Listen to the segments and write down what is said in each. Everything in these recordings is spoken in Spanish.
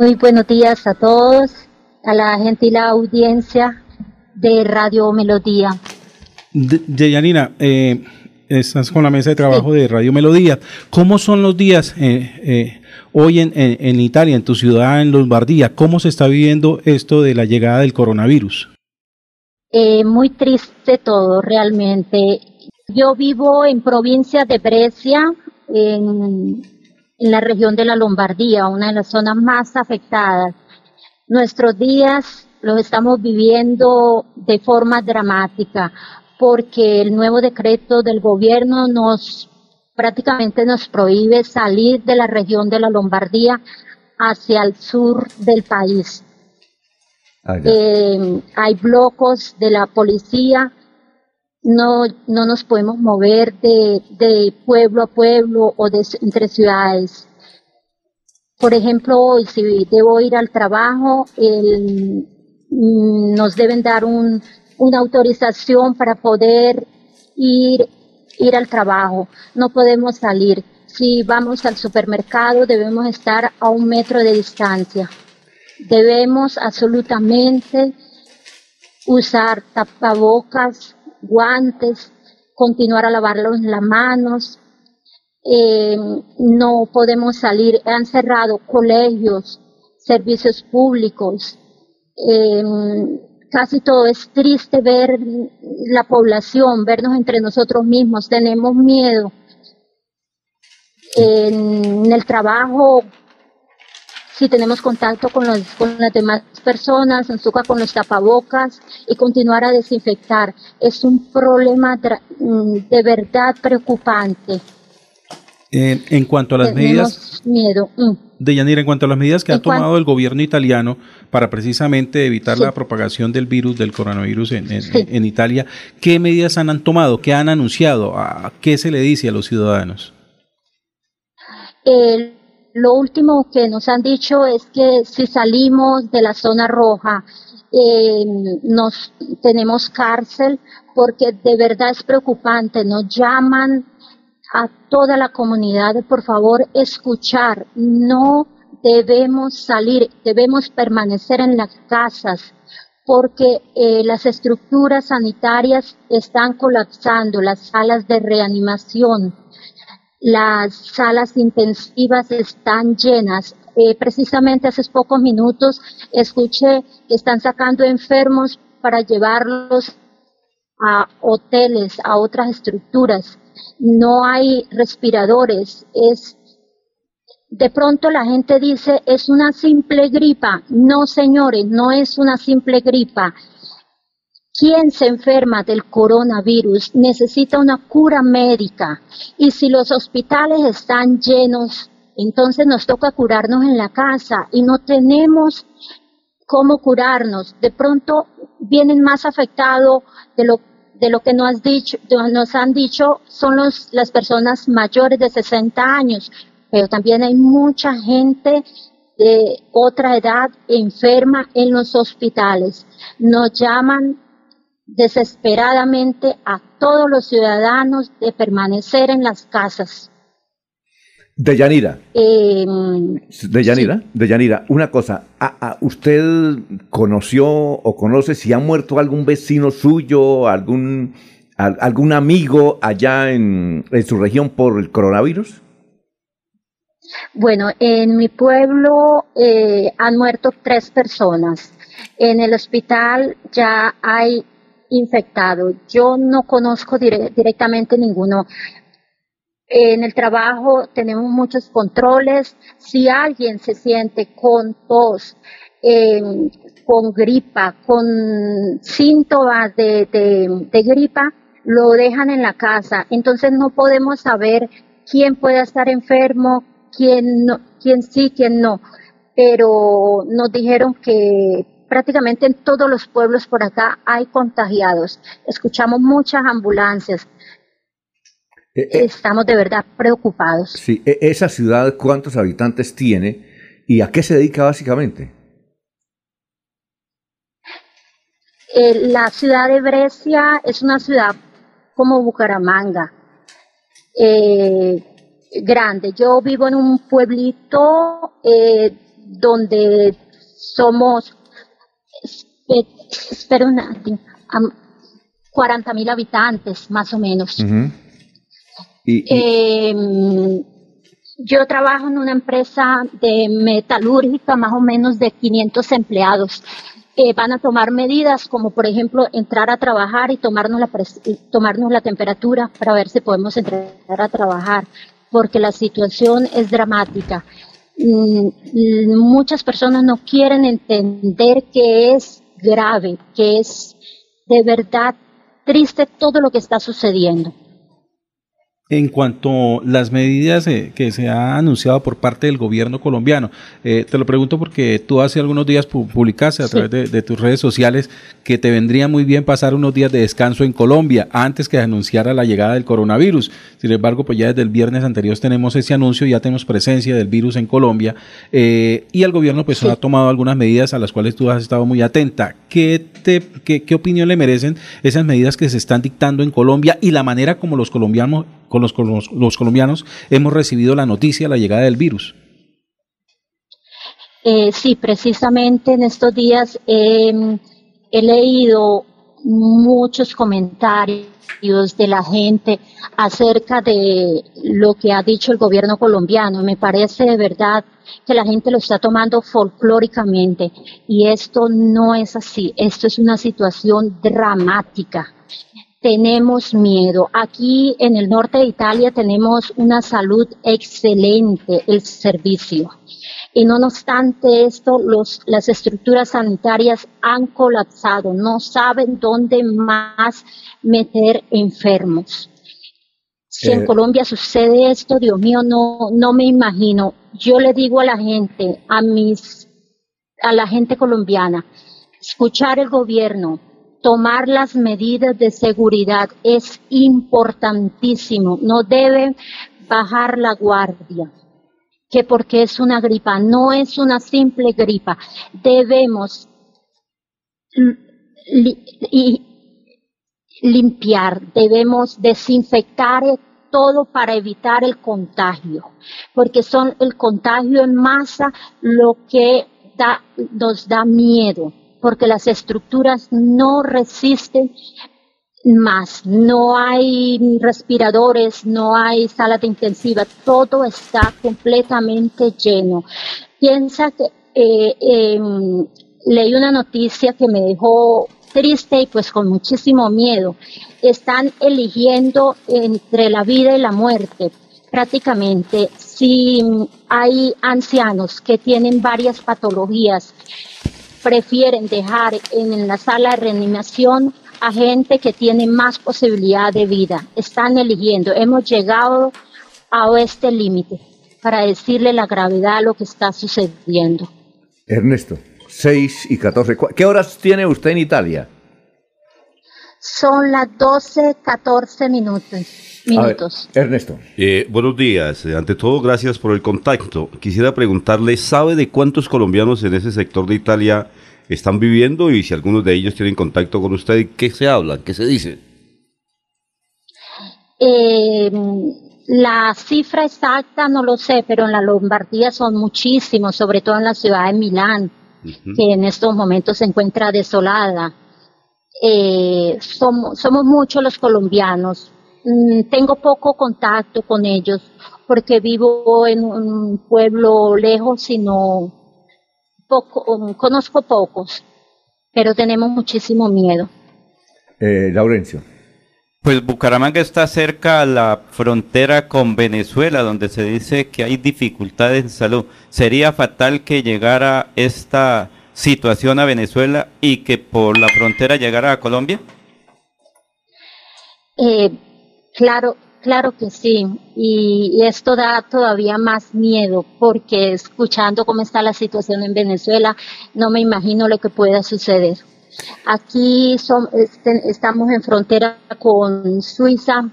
Muy buenos días a todos, a la gentil audiencia de Radio Melodía. Deyanira, eh, estás con la mesa de trabajo de Radio Melodía. ¿Cómo son los días eh, eh, hoy en, en, Italia, en tu ciudad, en Lombardía? ¿Cómo se está viviendo esto de la llegada del coronavirus? Eh, muy triste todo, realmente. Yo vivo en provincia de Brescia, en, en la región de la Lombardía, una de las zonas más afectadas. Nuestros días los estamos viviendo de forma dramática porque el nuevo decreto del gobierno nos prácticamente nos prohíbe salir de la región de la Lombardía hacia el sur del país. Ah, eh, hay blocos de la policía, no, no nos podemos mover de, de pueblo a pueblo o de, entre ciudades. Por ejemplo, hoy si debo ir al trabajo, el, mm, nos deben dar un, una autorización para poder ir, ir al trabajo. No podemos salir. Si vamos al supermercado, debemos estar a un metro de distancia debemos absolutamente usar tapabocas, guantes, continuar a lavarlos las manos. Eh, no podemos salir, han cerrado colegios, servicios públicos. Eh, casi todo es triste ver la población, vernos entre nosotros mismos, tenemos miedo. En el trabajo si tenemos contacto con, los, con las demás personas, en su con los tapabocas y continuar a desinfectar. Es un problema mm, de verdad preocupante. en cuanto a las medidas... miedo. Mm. De Yanira, en cuanto a las medidas que ha tomado el gobierno italiano para precisamente evitar la propagación del virus, del coronavirus en, en, Italia, ¿qué medidas han, tomado? ¿Qué han anunciado? ¿A ¿Qué se le dice a los ciudadanos? El lo último que nos han dicho es que si salimos de la zona roja, eh, nos tenemos cárcel porque de verdad es preocupante. Nos llaman a toda la comunidad por favor escuchar. No debemos salir, debemos permanecer en las casas porque eh, las estructuras sanitarias están colapsando, las salas de reanimación las salas intensivas están llenas. Eh, precisamente hace pocos minutos escuché que están sacando enfermos para llevarlos a hoteles, a otras estructuras. No hay respiradores. Es de pronto la gente dice es una simple gripa. No, señores, no es una simple gripa. Quien se enferma del coronavirus necesita una cura médica y si los hospitales están llenos, entonces nos toca curarnos en la casa y no tenemos cómo curarnos. De pronto vienen más afectados de lo de lo que nos, has dicho, nos han dicho son los, las personas mayores de 60 años, pero también hay mucha gente de otra edad enferma en los hospitales. Nos llaman desesperadamente a todos los ciudadanos de permanecer en las casas. De Yanira. Eh, de Yanira, de Yanira, una cosa, ¿usted conoció o conoce si ha muerto algún vecino suyo, algún, algún amigo allá en, en su región por el coronavirus? Bueno, en mi pueblo eh, han muerto tres personas. En el hospital ya hay infectado. Yo no conozco directamente ninguno. En el trabajo tenemos muchos controles. Si alguien se siente con tos, em, con gripa, con síntomas de, gripa, lo dejan en la casa. Entonces no podemos saber quién puede estar enfermo, quién, quién sí, quién no. Pero nos dijeron que prácticamente en todos los pueblos por acá hay contagiados. Escuchamos muchas ambulancias. Eh, eh. Estamos de verdad preocupados. Sí, e, esa ciudad, ¿cuántos habitantes tiene y a qué se dedica básicamente? Eh, la ciudad de Brescia es una ciudad como Bucaramanga, grande. Yo vivo en un pueblito donde somos, espero una, 40 mil habitantes más o menos. Em, yo trabajo en una empresa de metalúrgica más o menos de 500 empleados. Eh, van a tomar medidas como por ejemplo entrar a trabajar y tomarnos la, tomarnos la temperatura para ver si podemos entrar a trabajar porque la situación es dramática. Mm, muchas personas no quieren entender que es grave, que es de verdad triste todo lo que está sucediendo. En cuanto a las medidas eh, que se ha anunciado por parte del gobierno colombiano, eh, te lo pregunto porque tú hace algunos días publicaste a través de, tus redes sociales que te vendría muy bien pasar unos días de descanso en Colombia antes que anunciara la llegada del coronavirus. Sin embargo, pues ya desde el viernes anterior tenemos ese anuncio, ya tenemos presencia del virus en Colombia eh, y el gobierno pues ha tomado algunas medidas a las cuales tú has estado muy atenta. ¿Qué, te, qué, qué opinión le merecen esas medidas que se están dictando en Colombia y la manera como los colombianos con los, los, colombianos hemos recibido la noticia de la llegada del virus. Eh, sí, precisamente en estos días em, he leído muchos comentarios de la gente acerca de lo que ha dicho el gobierno colombiano. Me parece de verdad que la gente lo está tomando folclóricamente y esto no es así. Esto es una situación dramática tenemos miedo. Aquí en el norte de Italia tenemos una salud excelente, el servicio. Y no obstante esto, los, las estructuras sanitarias han colapsado, no saben dónde más meter enfermos. Si en eh. Colombia sucede esto, Dios mío, no, no me imagino. Yo le digo a la gente, a mis, a la gente colombiana, escuchar el gobierno, tomar las medidas de seguridad es importantísimo. No debe bajar la guardia, que porque es una gripa, no es una simple gripa. Debemos limpiar, debemos desinfectar todo para evitar el contagio, porque son el contagio en masa lo que nos da miedo porque las estructuras no resisten más, no hay respiradores, no hay sala de intensiva, todo está completamente lleno. Piensa que eh, em, leí una noticia que me dejó triste y pues con muchísimo miedo. Están eligiendo entre la vida y la muerte prácticamente. Si hay ancianos que tienen varias patologías prefieren dejar en la sala de reanimación a gente que tiene más posibilidad de vida. Están eligiendo. Hemos llegado a este límite para decirle la gravedad de lo que está sucediendo. Ernesto, 6 y 14. ¿Qué horas tiene usted en Italia? Son las 12, 14 minutos minutos. Ernesto. Eh, buenos días. Ante todo, gracias por el contacto. Quisiera preguntarle, ¿sabe de cuántos colombianos en ese sector de Italia están viviendo y si algunos de ellos tienen contacto con usted? ¿Qué se habla? ¿Qué se dice? Eh, la cifra exacta no lo sé, pero en la Lombardía son muchísimos, sobre todo en la ciudad de Milán, que en estos momentos se encuentra desolada. Somos, somos muchos los colombianos, Mm, tengo poco contacto con ellos porque vivo en un pueblo lejos, sino poco, um, conozco pocos, pero tenemos muchísimo miedo. Eh, Laurencio. Pues Bucaramanga está cerca a la frontera con Venezuela, donde se dice que hay dificultades en salud. ¿Sería fatal que llegara esta situación a Venezuela y que por la frontera llegara a Colombia? Eh, Claro, claro que sí. Y, esto da todavía más miedo porque escuchando cómo está la situación en Venezuela, no me imagino lo que pueda suceder. Aquí este, estamos en frontera con Suiza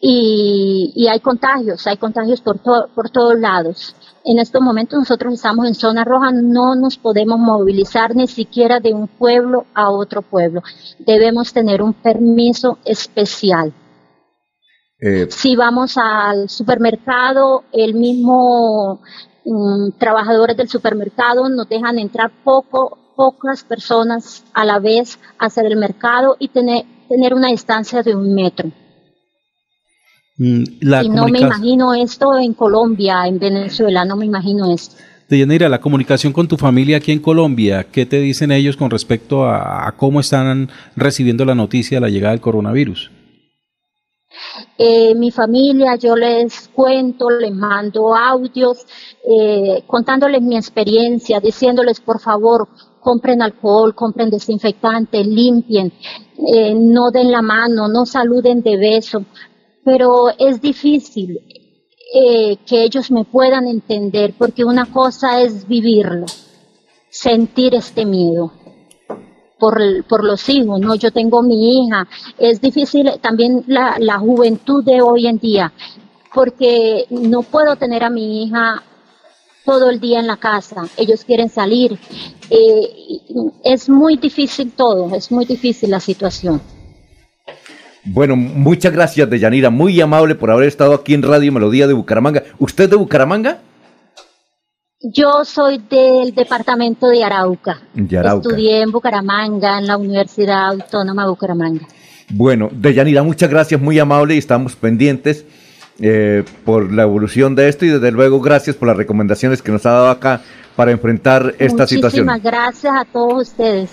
y, hay contagios, hay contagios por, por todos lados. En estos momentos nosotros estamos en zona roja, no nos podemos movilizar ni siquiera de un pueblo a otro pueblo. Debemos tener un permiso especial. Eh, si vamos al supermercado, el mismo mm, trabajadores del supermercado nos dejan entrar poco, pocas personas a la vez a hacer el mercado y tener, tener una distancia de un metro. Mm, y no me imagino esto en Colombia, en Venezuela, no me imagino esto. Deyanira, la comunicación con tu familia aquí en Colombia, ¿qué te dicen ellos con respecto a, cómo están recibiendo la noticia de la llegada del coronavirus? Eh, mi familia, yo les cuento, les mando audios, eh, contándoles mi experiencia, diciéndoles por favor, compren alcohol, compren desinfectante, limpien, eh, no den la mano, no saluden de beso, pero es difícil, eh, que ellos me puedan entender, porque una cosa es vivirlo, sentir este miedo por, por los hijos, ¿no? Yo tengo mi hija, es difícil también la, la juventud de hoy en día, porque no puedo tener a mi hija todo el día en la casa, ellos quieren salir. Eh, es muy difícil todo, es muy difícil la situación. Bueno, muchas gracias, Deyanira. Muy amable por haber estado aquí en Radio Melodía de Bucaramanga. ¿Usted de Bucaramanga? Yo soy del departamento de Arauca. De Arauca. Estudié en Bucaramanga, en la Universidad Autónoma de Bucaramanga. Bueno, Deyanira, muchas gracias, muy amable y estamos pendientes eh, por la evolución de esto y desde luego gracias por las recomendaciones que nos ha dado acá para enfrentar esta situación. Muchísimas gracias a todos ustedes.